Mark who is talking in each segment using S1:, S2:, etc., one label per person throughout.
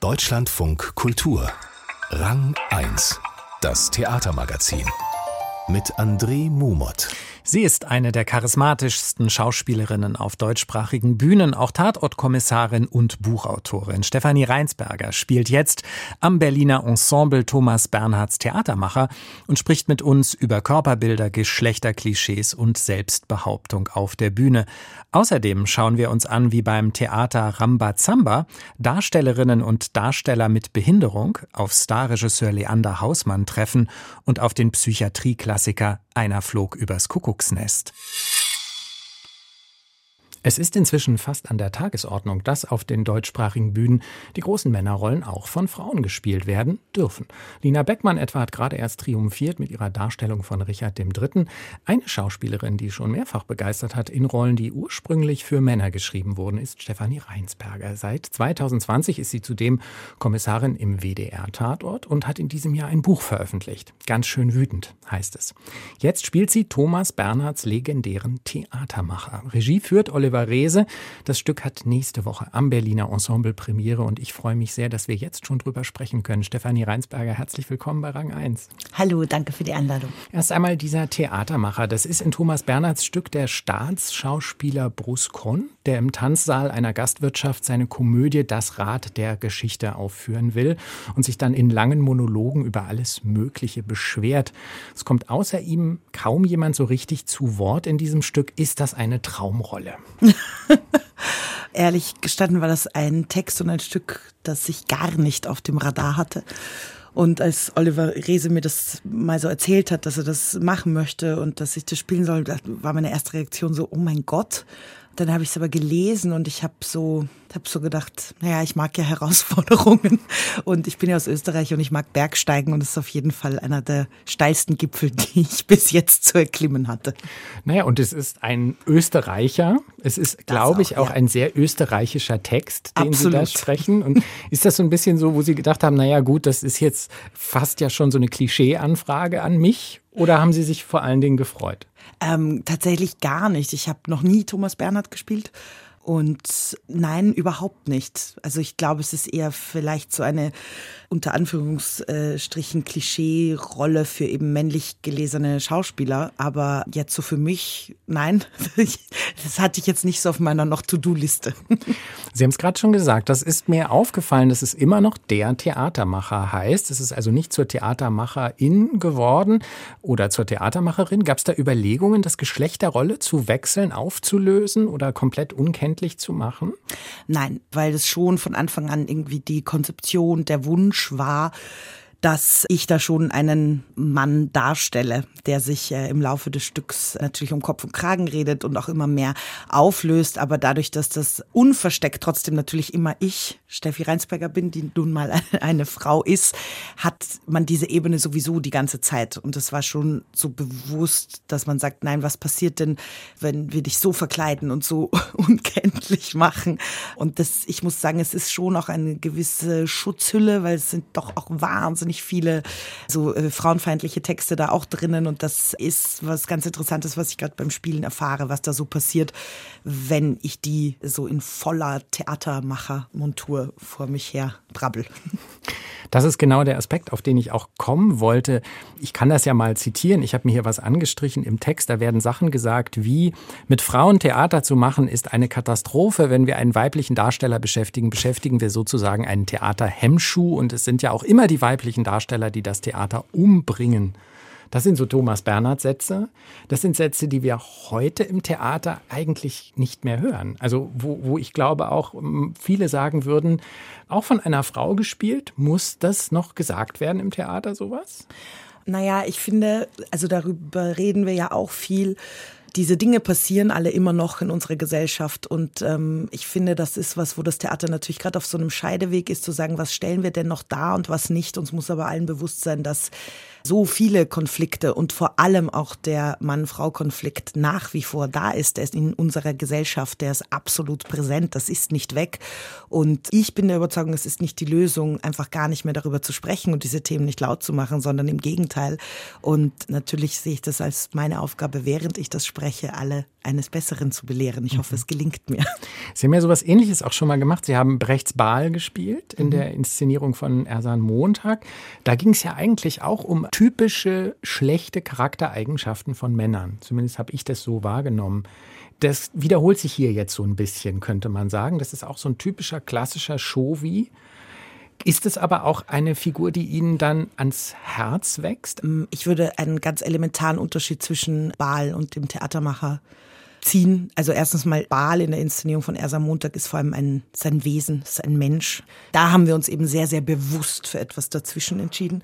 S1: Deutschlandfunk Kultur. Rang 1. Das Theatermagazin. Mit André Mumot.
S2: Sie ist eine der charismatischsten Schauspielerinnen auf deutschsprachigen Bühnen, auch Tatortkommissarin und Buchautorin. Stefanie Reinsberger spielt jetzt am Berliner Ensemble Thomas Bernhards Theatermacher und spricht mit uns über Körperbilder, Geschlechterklischees und Selbstbehauptung auf der Bühne. Außerdem schauen wir uns an, wie beim Theater Rambazamba Darstellerinnen und Darsteller mit Behinderung auf Starregisseur Leander Hausmann treffen und auf den Psychiatrieklassiker Einer flog übers Kuckucksnest. Es ist inzwischen fast an der Tagesordnung, dass auf den deutschsprachigen Bühnen die großen Männerrollen auch von Frauen gespielt werden dürfen. Lina Beckmann etwa hat gerade erst triumphiert mit ihrer Darstellung von Richard III. Eine Schauspielerin, die schon mehrfach begeistert hat in Rollen, die ursprünglich für Männer geschrieben wurden, ist Stefanie Reinsberger. Seit 2020 ist sie zudem Kommissarin im WDR-Tatort und hat in diesem Jahr ein Buch veröffentlicht. Ganz schön wütend heißt es. Jetzt spielt sie Thomas Bernhards legendären Theatermacher. Regie führt Oliver Reese. Das Stück hat nächste Woche am Berliner Ensemble Premiere und ich freue mich sehr, dass wir jetzt schon drüber sprechen können. Stefanie Reinsberger, herzlich willkommen bei Rang 1.
S3: Hallo, danke für die Einladung.
S2: Erst einmal dieser Theatermacher. Das ist in Thomas Bernhards Stück der Staatsschauspieler Bruce Kron, der im Tanzsaal einer Gastwirtschaft seine Komödie Das Rad der Geschichte aufführen will und sich dann in langen Monologen über alles Mögliche beschwert. Es kommt außer ihm kaum jemand so richtig zu Wort in diesem Stück. Ist das eine Traumrolle?
S3: Ehrlich gestanden war das ein Text und ein Stück, das ich gar nicht auf dem Radar hatte. Und als Oliver Rehse mir das mal so erzählt hat, dass er das machen möchte und dass ich das spielen soll, war meine erste Reaktion so, oh mein Gott, dann habe ich es aber gelesen und ich habe so, hab so gedacht, naja, ich mag ja Herausforderungen und ich bin ja aus Österreich und ich mag Bergsteigen und es ist auf jeden Fall einer der steilsten Gipfel, die ich bis jetzt zu erklimmen hatte.
S2: Naja, und es ist ein Österreicher. Es ist, glaube ich, auch ja. ein sehr österreichischer Text, den Absolut. Sie da sprechen. Und ist das so ein bisschen so, wo Sie gedacht haben, naja, gut, das ist jetzt fast ja schon so eine Klischee-Anfrage an mich? Oder haben Sie sich vor allen Dingen gefreut?
S3: Ähm, tatsächlich gar nicht. Ich habe noch nie Thomas Bernhard gespielt. Und nein, überhaupt nicht. Also ich glaube, es ist eher vielleicht so eine unter Anführungsstrichen Klischee-Rolle für eben männlich gelesene Schauspieler. Aber jetzt so für mich, nein, das hatte ich jetzt nicht so auf meiner noch To-Do-Liste.
S2: Sie haben es gerade schon gesagt, das ist mir aufgefallen, dass es immer noch der Theatermacher heißt. Es ist also nicht zur Theatermacherin geworden oder zur Theatermacherin. Gab es da Überlegungen, das Geschlecht der Rolle zu wechseln, aufzulösen oder komplett unkenntlich zu machen?
S3: Nein, weil es schon von Anfang an irgendwie die Konzeption, der Wunsch war, dass ich da schon einen Mann darstelle, der sich äh, im Laufe des Stücks natürlich um Kopf und Kragen redet und auch immer mehr auflöst. Aber dadurch, dass das unversteckt trotzdem natürlich immer ich, Steffi Reinsberger bin, die nun mal eine Frau ist, hat man diese Ebene sowieso die ganze Zeit. Und es war schon so bewusst, dass man sagt, nein, was passiert denn, wenn wir dich so verkleiden und so unkenntlich machen? Und das, ich muss sagen, es ist schon auch eine gewisse Schutzhülle, weil es sind doch auch wahnsinnig viele so äh, frauenfeindliche Texte da auch drinnen und das ist was ganz Interessantes, was ich gerade beim Spielen erfahre, was da so passiert, wenn ich die so in voller Theatermacher-Montur vor mich her brabbel.
S2: Das ist genau der Aspekt, auf den ich auch kommen wollte. Ich kann das ja mal zitieren. Ich habe mir hier was angestrichen im Text. Da werden Sachen gesagt wie, mit Frauen Theater zu machen ist eine Katastrophe. Wenn wir einen weiblichen Darsteller beschäftigen, beschäftigen wir sozusagen einen Theaterhemmschuh. Und es sind ja auch immer die weiblichen Darsteller, die das Theater umbringen. Das sind so Thomas Bernhard Sätze. Das sind Sätze, die wir heute im Theater eigentlich nicht mehr hören. Also wo, wo ich glaube auch viele sagen würden, auch von einer Frau gespielt, muss das noch gesagt werden im Theater sowas?
S3: Naja, ich finde, also darüber reden wir ja auch viel diese Dinge passieren alle immer noch in unserer Gesellschaft. Und ähm, ich finde, das ist was, wo das Theater natürlich gerade auf so einem Scheideweg ist, zu sagen, was stellen wir denn noch da und was nicht. Uns muss aber allen bewusst sein, dass so viele Konflikte und vor allem auch der Mann-Frau-Konflikt nach wie vor da ist. Der ist in unserer Gesellschaft, der ist absolut präsent, das ist nicht weg. Und ich bin der Überzeugung, es ist nicht die Lösung, einfach gar nicht mehr darüber zu sprechen und diese Themen nicht laut zu machen, sondern im Gegenteil. Und natürlich sehe ich das als meine Aufgabe, während ich das spreche, alle eines Besseren zu belehren. Ich hoffe, es gelingt mir.
S2: Sie haben ja sowas ähnliches auch schon mal gemacht. Sie haben Brechts Baal gespielt in mhm. der Inszenierung von Ersan Montag. Da ging es ja eigentlich auch um typische schlechte Charaktereigenschaften von Männern. Zumindest habe ich das so wahrgenommen. Das wiederholt sich hier jetzt so ein bisschen, könnte man sagen. Das ist auch so ein typischer klassischer Shovi. Ist es aber auch eine Figur, die Ihnen dann ans Herz wächst?
S3: Mm, ich würde einen ganz elementaren Unterschied zwischen Baal und dem Theatermacher ziehen. Also erstens mal Baal in der Inszenierung von Ersa Montag ist vor allem ein, sein Wesen, ist ein Mensch. Da haben wir uns eben sehr, sehr bewusst für etwas dazwischen entschieden.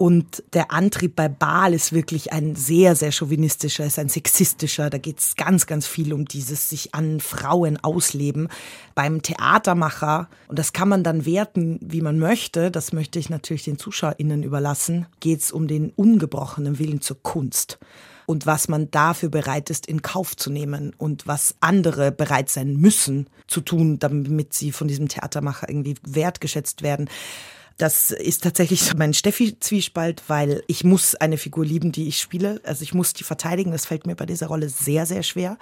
S3: Und der Antrieb bei Baal ist wirklich ein sehr, sehr chauvinistischer, ist ein sexistischer. Da geht es ganz, ganz viel um dieses sich an Frauen ausleben. Beim Theatermacher, und das kann man dann werten, wie man möchte, das möchte ich natürlich den ZuschauerInnen überlassen, geht es um den ungebrochenen Willen zur Kunst und was man dafür bereit ist, in Kauf zu nehmen und was andere bereit sein müssen zu tun, damit sie von diesem Theatermacher irgendwie wertgeschätzt werden. Das ist tatsächlich mein Steffi-Zwiespalt, weil ich muss eine Figur lieben, die ich spiele. Also ich muss die verteidigen. Das fällt mir bei dieser Rolle sehr, sehr schwer.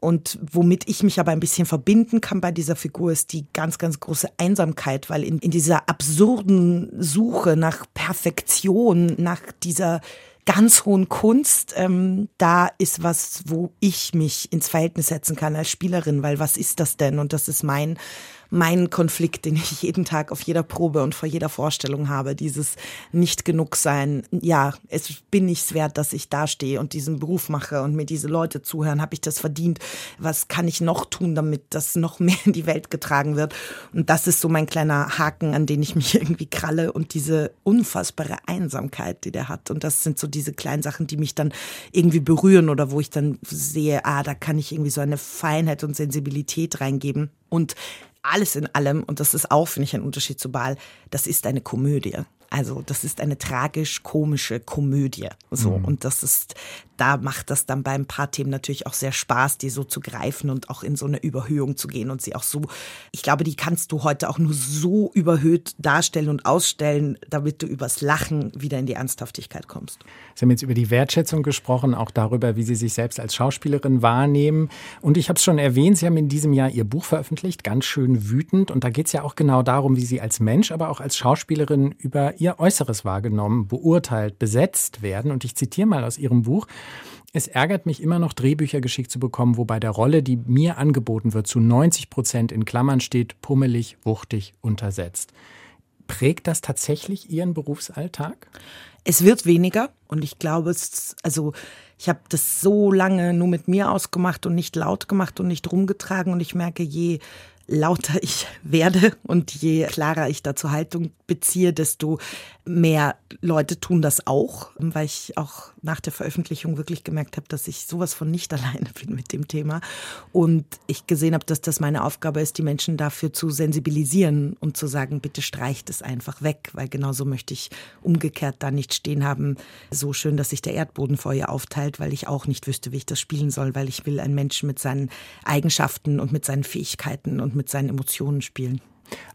S3: Und womit ich mich aber ein bisschen verbinden kann bei dieser Figur ist die ganz, ganz große Einsamkeit, weil in, in dieser absurden Suche nach Perfektion, nach dieser ganz hohen Kunst, ähm, da ist was, wo ich mich ins Verhältnis setzen kann als Spielerin, weil was ist das denn? Und das ist mein mein Konflikt, den ich jeden Tag auf jeder Probe und vor jeder Vorstellung habe. Dieses nicht genug sein. Ja, es bin ich's wert, dass ich da stehe und diesen Beruf mache und mir diese Leute zuhören. Habe ich das verdient? Was kann ich noch tun, damit das noch mehr in die Welt getragen wird? Und das ist so mein kleiner Haken, an den ich mich irgendwie kralle und diese unfassbare Einsamkeit, die der hat. Und das sind so diese kleinen Sachen, die mich dann irgendwie berühren oder wo ich dann sehe, ah, da kann ich irgendwie so eine Feinheit und Sensibilität reingeben. Und alles in allem, und das ist auch, finde ich, ein Unterschied zu Baal, das ist eine Komödie. Also das ist eine tragisch-komische Komödie. So. Mhm. Und das ist da macht das dann bei ein paar Themen natürlich auch sehr Spaß, die so zu greifen und auch in so eine Überhöhung zu gehen und sie auch so, ich glaube, die kannst du heute auch nur so überhöht darstellen und ausstellen, damit du übers Lachen wieder in die Ernsthaftigkeit kommst.
S2: Sie haben jetzt über die Wertschätzung gesprochen, auch darüber, wie Sie sich selbst als Schauspielerin wahrnehmen. Und ich habe es schon erwähnt, Sie haben in diesem Jahr Ihr Buch veröffentlicht, ganz schön wütend. Und da geht es ja auch genau darum, wie Sie als Mensch, aber auch als Schauspielerin über Ihr Äußeres wahrgenommen, beurteilt, besetzt werden. Und ich zitiere mal aus Ihrem Buch. Es ärgert mich immer noch, Drehbücher geschickt zu bekommen, wo bei der Rolle, die mir angeboten wird, zu 90 Prozent in Klammern steht, pummelig, wuchtig, untersetzt. Prägt das tatsächlich Ihren Berufsalltag?
S3: Es wird weniger und ich glaube, es, also ich habe das so lange nur mit mir ausgemacht und nicht laut gemacht und nicht rumgetragen und ich merke, je lauter ich werde und je klarer ich dazu Haltung beziehe, desto mehr Leute tun das auch, weil ich auch nach der Veröffentlichung wirklich gemerkt habe, dass ich sowas von nicht alleine bin mit dem Thema und ich gesehen habe, dass das meine Aufgabe ist, die Menschen dafür zu sensibilisieren und zu sagen, bitte streicht es einfach weg, weil genauso möchte ich umgekehrt da nicht stehen haben, so schön, dass sich der Erdboden vor ihr aufteilt, weil ich auch nicht wüsste, wie ich das spielen soll, weil ich will einen Menschen mit seinen Eigenschaften und mit seinen Fähigkeiten und mit seinen Emotionen spielen.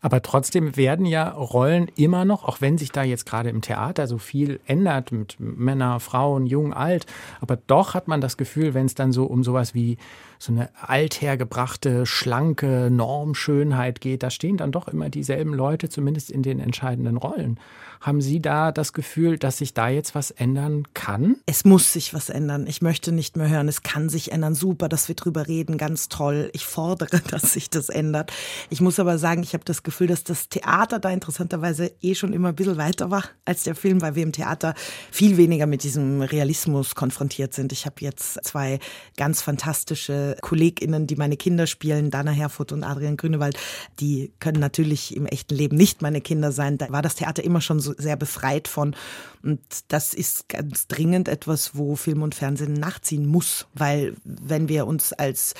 S2: Aber trotzdem werden ja Rollen immer noch, auch wenn sich da jetzt gerade im Theater so viel ändert mit Männer, Frauen, Jung, Alt, aber doch hat man das Gefühl, wenn es dann so um sowas wie so eine althergebrachte, schlanke Normschönheit geht, da stehen dann doch immer dieselben Leute, zumindest in den entscheidenden Rollen. Haben Sie da das Gefühl, dass sich da jetzt was ändern kann?
S3: Es muss sich was ändern. Ich möchte nicht mehr hören, es kann sich ändern. Super, dass wir drüber reden, ganz toll. Ich fordere, dass sich das ändert. Ich muss aber sagen, ich habe das Gefühl, dass das Theater da interessanterweise eh schon immer ein bisschen weiter war als der Film, weil wir im Theater viel weniger mit diesem Realismus konfrontiert sind. Ich habe jetzt zwei ganz fantastische KollegInnen, die meine Kinder spielen, Dana Herfurth und Adrian Grünewald. Die können natürlich im echten Leben nicht meine Kinder sein. Da war das Theater immer schon so sehr befreit von. Und das ist ganz dringend etwas, wo Film und Fernsehen nachziehen muss, weil wenn wir uns als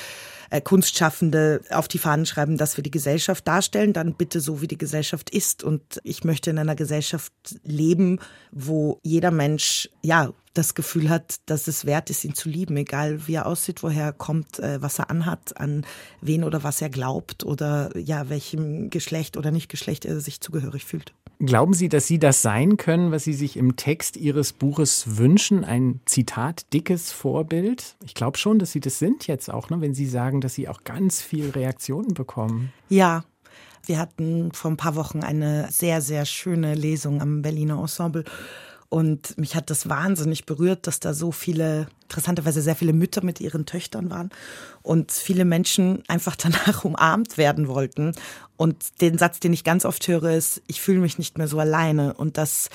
S3: äh, Kunstschaffende auf die Fahnen schreiben, dass wir die Gesellschaft darstellen, dann bitte so, wie die Gesellschaft ist. Und ich möchte in einer Gesellschaft leben, wo jeder Mensch, ja, das Gefühl hat, dass es wert ist, ihn zu lieben, egal wie er aussieht, woher er kommt, äh, was er anhat, an wen oder was er glaubt oder ja, welchem Geschlecht oder nicht Geschlecht er sich zugehörig fühlt.
S2: Glauben Sie, dass Sie das sein können, was Sie sich im Text Ihres Buches wünschen? Ein Zitat, dickes Vorbild? Ich glaube schon, dass Sie das sind jetzt auch, ne? wenn Sie sagen, dass Sie auch ganz viel Reaktionen bekommen.
S3: Ja, wir hatten vor ein paar Wochen eine sehr, sehr schöne Lesung am Berliner Ensemble. Und mich hat das wahnsinnig berührt, dass da so viele, interessanterweise sehr viele Mütter mit ihren Töchtern waren und viele Menschen einfach danach umarmt werden wollten. Und den Satz, den ich ganz oft höre, ist, ich fühle mich nicht mehr so alleine. Und das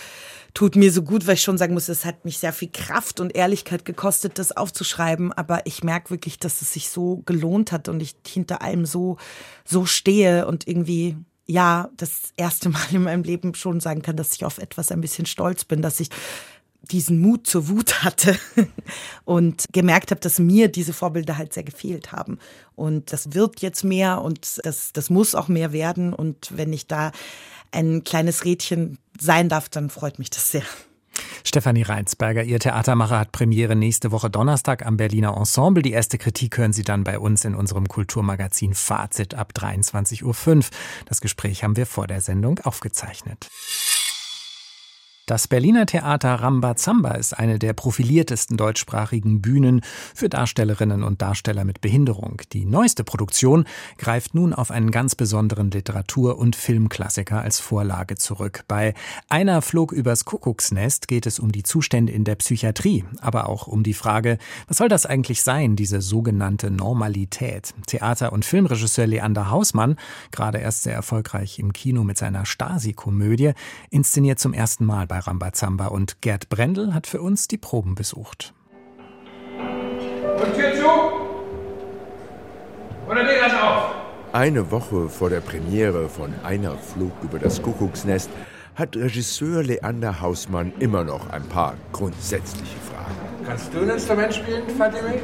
S3: tut mir so gut, weil ich schon sagen muss, es hat mich sehr viel Kraft und Ehrlichkeit gekostet, das aufzuschreiben. Aber ich merke wirklich, dass es sich so gelohnt hat und ich hinter allem so, so stehe und irgendwie ja das erste Mal in meinem Leben schon sagen kann, dass ich auf etwas ein bisschen stolz bin, dass ich diesen Mut zur Wut hatte und gemerkt habe, dass mir diese Vorbilder halt sehr gefehlt haben. Und das wird jetzt mehr und das, das muss auch mehr werden. Und wenn ich da ein kleines Rädchen sein darf, dann freut mich das sehr.
S2: Stefanie Reinsberger, Ihr Theatermacher hat Premiere nächste Woche Donnerstag am Berliner Ensemble. Die erste Kritik hören Sie dann bei uns in unserem Kulturmagazin Fazit ab 23.05 Uhr. Das Gespräch haben wir vor der Sendung aufgezeichnet. Das Berliner Theater Rambazamba ist eine der profiliertesten deutschsprachigen Bühnen für Darstellerinnen und Darsteller mit Behinderung. Die neueste Produktion greift nun auf einen ganz besonderen Literatur- und Filmklassiker als Vorlage zurück. Bei Einer flog übers Kuckucksnest geht es um die Zustände in der Psychiatrie, aber auch um die Frage, was soll das eigentlich sein, diese sogenannte Normalität? Theater- und Filmregisseur Leander Hausmann, gerade erst sehr erfolgreich im Kino mit seiner Stasi-Komödie, inszeniert zum ersten Mal bei Rambazamba und Gerd Brendel hat für uns die Proben besucht.
S4: Und Tür zu! Oder geht das auf?
S5: Eine Woche vor der Premiere von Einer flog über das Kuckucksnest hat Regisseur Leander Hausmann immer noch ein paar grundsätzliche Fragen.
S4: Kannst du ein Instrument spielen, Fatime?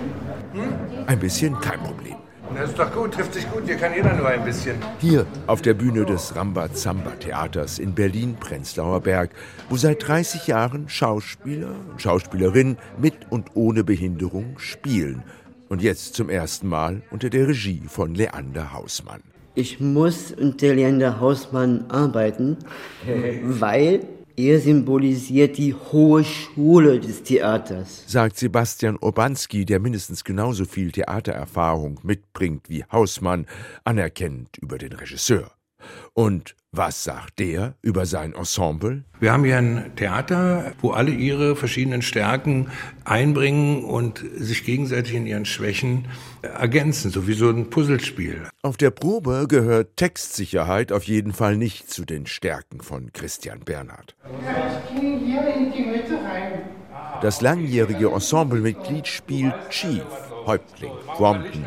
S5: Hm? Ein bisschen kein Problem.
S4: Das ist doch gut, trifft sich gut, hier kann jeder nur ein bisschen.
S5: Hier auf der Bühne des Rambazamba-Theaters in Berlin-Prenzlauer Berg, wo seit 30 Jahren Schauspieler und Schauspielerinnen mit und ohne Behinderung spielen. Und jetzt zum ersten Mal unter der Regie von Leander Hausmann.
S6: Ich muss unter Leander Hausmann arbeiten, weil er symbolisiert die hohe Schule des Theaters,
S5: sagt Sebastian Urbanski, der mindestens genauso viel Theatererfahrung mitbringt wie Hausmann, anerkennt über den Regisseur. Und was sagt der über sein Ensemble?
S4: Wir haben hier ein Theater, wo alle ihre verschiedenen Stärken einbringen und sich gegenseitig in ihren Schwächen ergänzen, so wie so ein Puzzlespiel.
S5: Auf der Probe gehört Textsicherheit auf jeden Fall nicht zu den Stärken von Christian Bernhard. Das langjährige Ensemblemitglied spielt Chief, Häuptling, Brompton,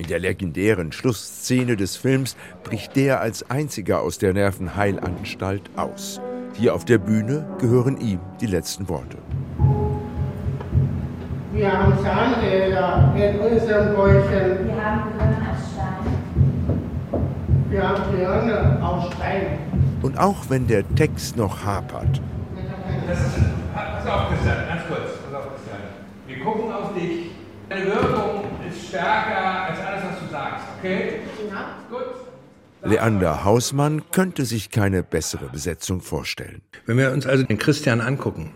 S5: in der legendären Schlussszene des Films bricht der als einziger aus der Nervenheilanstalt aus. Hier auf der Bühne gehören ihm die letzten Worte.
S7: Wir haben Zahnräder in unserem Bäuchchen.
S8: Wir haben Gehirn aus Stein.
S7: Wir haben Gehirne aus Stein.
S5: Und auch wenn der Text noch hapert.
S4: Das ist, pass auf, Christian, ganz kurz. Pass auf, Christian. Wir gucken auf dich. Deine Wirkung ist stärker als alles, was du sagst, okay? Ja. Gut.
S5: Leander Hausmann könnte sich keine bessere Besetzung vorstellen.
S4: Wenn wir uns also den Christian angucken,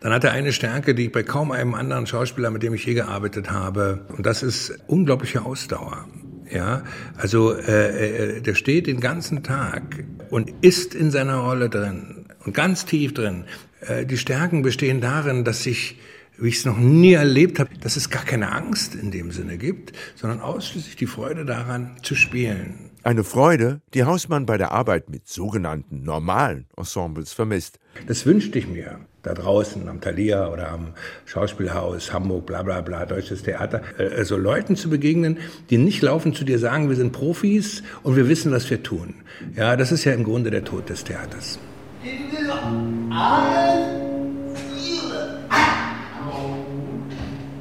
S4: dann hat er eine Stärke, die ich bei kaum einem anderen Schauspieler, mit dem ich je gearbeitet habe, und das ist unglaubliche Ausdauer. Ja, also äh, äh der steht den ganzen Tag und ist in seiner Rolle drin und ganz tief drin. Äh, die Stärken bestehen darin, dass sich wie ich es noch nie erlebt habe, dass es gar keine Angst in dem Sinne gibt, sondern ausschließlich die Freude daran zu spielen.
S5: Eine Freude, die Hausmann bei der Arbeit mit sogenannten normalen Ensembles vermisst.
S4: Das wünschte ich mir. Da draußen am Thalia oder am Schauspielhaus, Hamburg, bla bla bla, Deutsches Theater. Also Leuten zu begegnen, die nicht laufen zu dir sagen, wir sind Profis und wir wissen, was wir tun. Ja, das ist ja im Grunde der Tod des Theaters.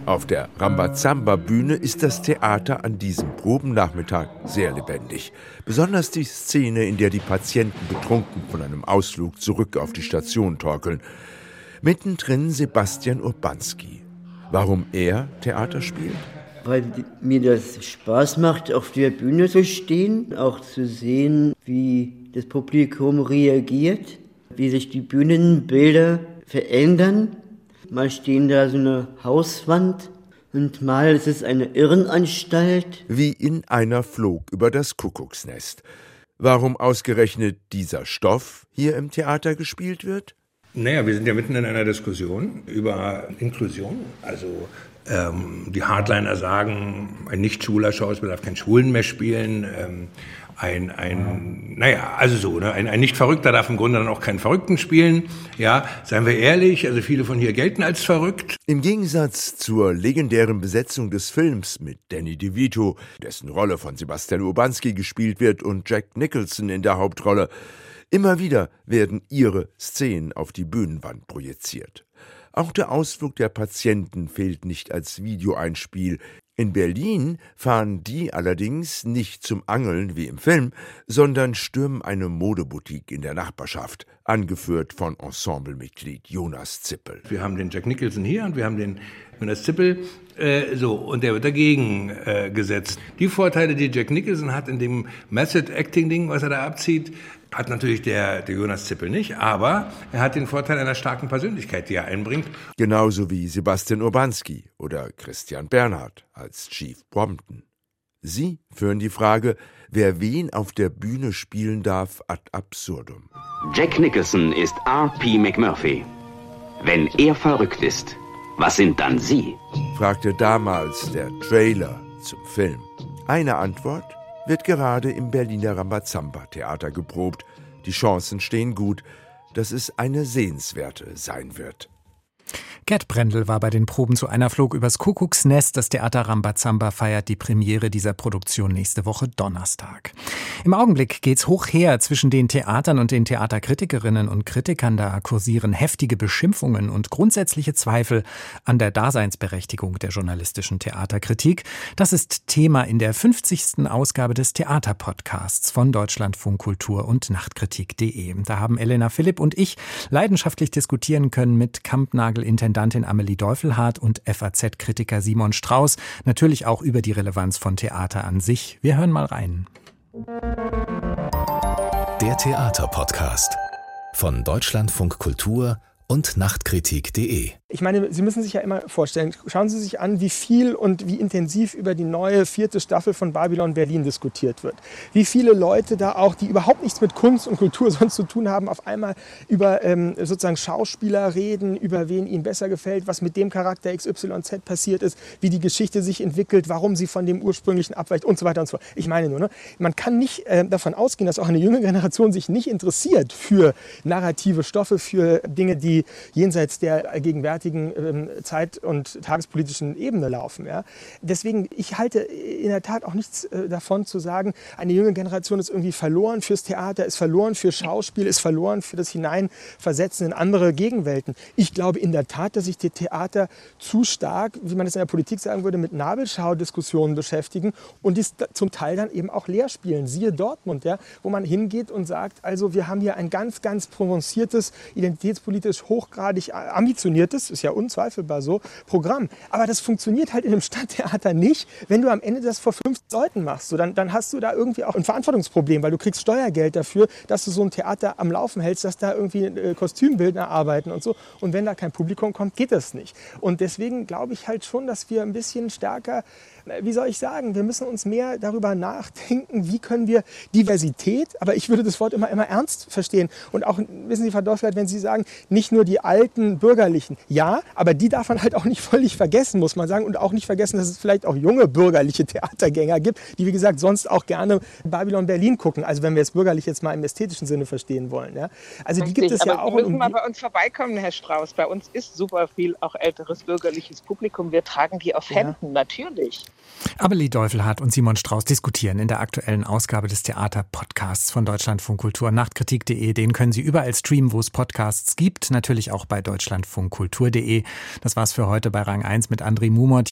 S5: Auf der Rambazamba-Bühne ist das Theater an diesem Probennachmittag sehr lebendig. Besonders die Szene, in der die Patienten betrunken von einem Ausflug zurück auf die Station torkeln. Mittendrin Sebastian Urbanski. Warum er Theater spielt?
S6: Weil mir das Spaß macht, auf der Bühne zu stehen, auch zu sehen, wie das Publikum reagiert, wie sich die Bühnenbilder verändern. Mal stehen da so eine Hauswand und mal ist es eine Irrenanstalt.
S5: Wie in einer flog über das Kuckucksnest. Warum ausgerechnet dieser Stoff hier im Theater gespielt wird?
S4: Naja, wir sind ja mitten in einer Diskussion über Inklusion. Also ähm, die Hardliner sagen, ein nicht schwuler Schauspieler darf kein Schwulen mehr spielen. Ähm, ein, ein, naja, also so, ne? ein, ein nicht Verrückter darf im Grunde dann auch keinen Verrückten spielen. Ja, seien wir ehrlich, also viele von hier gelten als verrückt.
S5: Im Gegensatz zur legendären Besetzung des Films mit Danny DeVito, dessen Rolle von Sebastian Urbanski gespielt wird und Jack Nicholson in der Hauptrolle, immer wieder werden ihre Szenen auf die Bühnenwand projiziert. Auch der Ausflug der Patienten fehlt nicht als Videoeinspiel. In Berlin fahren die allerdings nicht zum Angeln wie im Film, sondern stürmen eine Modeboutique in der Nachbarschaft, angeführt von Ensemblemitglied Jonas Zippel.
S4: Wir haben den Jack Nicholson hier und wir haben den Jonas Zippel, äh, so, und der wird dagegen äh, gesetzt. Die Vorteile, die Jack Nicholson hat in dem Method Acting Ding, was er da abzieht, hat natürlich der, der Jonas Zippel nicht, aber er hat den Vorteil einer starken Persönlichkeit, die er einbringt.
S5: Genauso wie Sebastian Urbanski oder Christian Bernhard als Chief Brompton. Sie führen die Frage, wer wen auf der Bühne spielen darf, ad absurdum.
S9: Jack Nicholson ist R.P. McMurphy. Wenn er verrückt ist, was sind dann Sie?
S5: fragte damals der Trailer zum Film. Eine Antwort wird gerade im Berliner Rambazamba-Theater geprobt. Die Chancen stehen gut, dass es eine sehenswerte sein wird.
S2: Gerd Brendel war bei den Proben zu einer Flug übers Kuckucksnest. Das Theater Rambazamba feiert die Premiere dieser Produktion nächste Woche Donnerstag. Im Augenblick geht's hoch her zwischen den Theatern und den Theaterkritikerinnen und Kritikern. Da kursieren heftige Beschimpfungen und grundsätzliche Zweifel an der Daseinsberechtigung der journalistischen Theaterkritik. Das ist Thema in der 50. Ausgabe des Theaterpodcasts von Deutschlandfunk Kultur und Nachtkritik.de. Da haben Elena Philipp und ich leidenschaftlich diskutieren können mit Kampnagel-Intendant Intendantin Amelie Deufelhardt und FAZ-Kritiker Simon Strauß natürlich auch über die Relevanz von Theater an sich. Wir hören mal rein.
S1: Der Theaterpodcast von Deutschlandfunk Kultur und Nachtkritik.de
S10: ich meine, Sie müssen sich ja immer vorstellen, schauen Sie sich an, wie viel und wie intensiv über die neue vierte Staffel von Babylon Berlin diskutiert wird. Wie viele Leute da auch, die überhaupt nichts mit Kunst und Kultur sonst zu tun haben, auf einmal über ähm, sozusagen Schauspieler reden, über wen ihnen besser gefällt, was mit dem Charakter XYZ passiert ist, wie die Geschichte sich entwickelt, warum sie von dem ursprünglichen abweicht und so weiter und so fort. Ich meine nur, ne, man kann nicht äh, davon ausgehen, dass auch eine junge Generation sich nicht interessiert für narrative Stoffe, für Dinge, die jenseits der gegenwärtigen ähm, zeit- und tagespolitischen Ebene laufen. Ja. Deswegen, ich halte in der Tat auch nichts äh, davon zu sagen, eine junge Generation ist irgendwie verloren fürs Theater, ist verloren für Schauspiel, ist verloren für das Hineinversetzen in andere Gegenwelten. Ich glaube in der Tat, dass sich die Theater zu stark, wie man es in der Politik sagen würde, mit Nabelschaudiskussionen beschäftigen und dies zum Teil dann eben auch leer spielen. Siehe Dortmund, ja, wo man hingeht und sagt, also wir haben hier ein ganz, ganz prononciertes, identitätspolitisch hochgradig ambitioniertes, ist ja unzweifelbar so, Programm. Aber das funktioniert halt in einem Stadttheater nicht, wenn du am Ende das vor fünf Leuten machst. So, dann, dann hast du da irgendwie auch ein Verantwortungsproblem, weil du kriegst Steuergeld dafür, dass du so ein Theater am Laufen hältst, dass da irgendwie äh, Kostümbildner arbeiten und so. Und wenn da kein Publikum kommt, geht das nicht. Und deswegen glaube ich halt schon, dass wir ein bisschen stärker wie soll ich sagen, wir müssen uns mehr darüber nachdenken, wie können wir Diversität, aber ich würde das Wort immer, immer ernst verstehen. Und auch, wissen Sie, Frau Dorfleit, wenn Sie sagen, nicht nur die alten Bürgerlichen, ja, aber die darf man halt auch nicht völlig vergessen, muss man sagen. Und auch nicht vergessen, dass es vielleicht auch junge bürgerliche Theatergänger gibt, die, wie gesagt, sonst auch gerne Babylon Berlin gucken. Also wenn wir jetzt bürgerlich jetzt mal im ästhetischen Sinne verstehen wollen. Ja. Also die gibt es
S11: aber
S10: ja auch.
S11: Sie müssen mal bei uns vorbeikommen, Herr Strauß. Bei uns ist super viel auch älteres bürgerliches Publikum. Wir tragen die auf Händen, ja. natürlich.
S2: Amelie Deufelhardt und Simon Strauß diskutieren in der aktuellen Ausgabe des Theater-Podcasts von Deutschlandfunk Kultur Nachtkritik.de. Den können Sie überall streamen, wo es Podcasts gibt. Natürlich auch bei deutschlandfunkkultur.de. Das war's für heute bei Rang 1 mit André Mumot.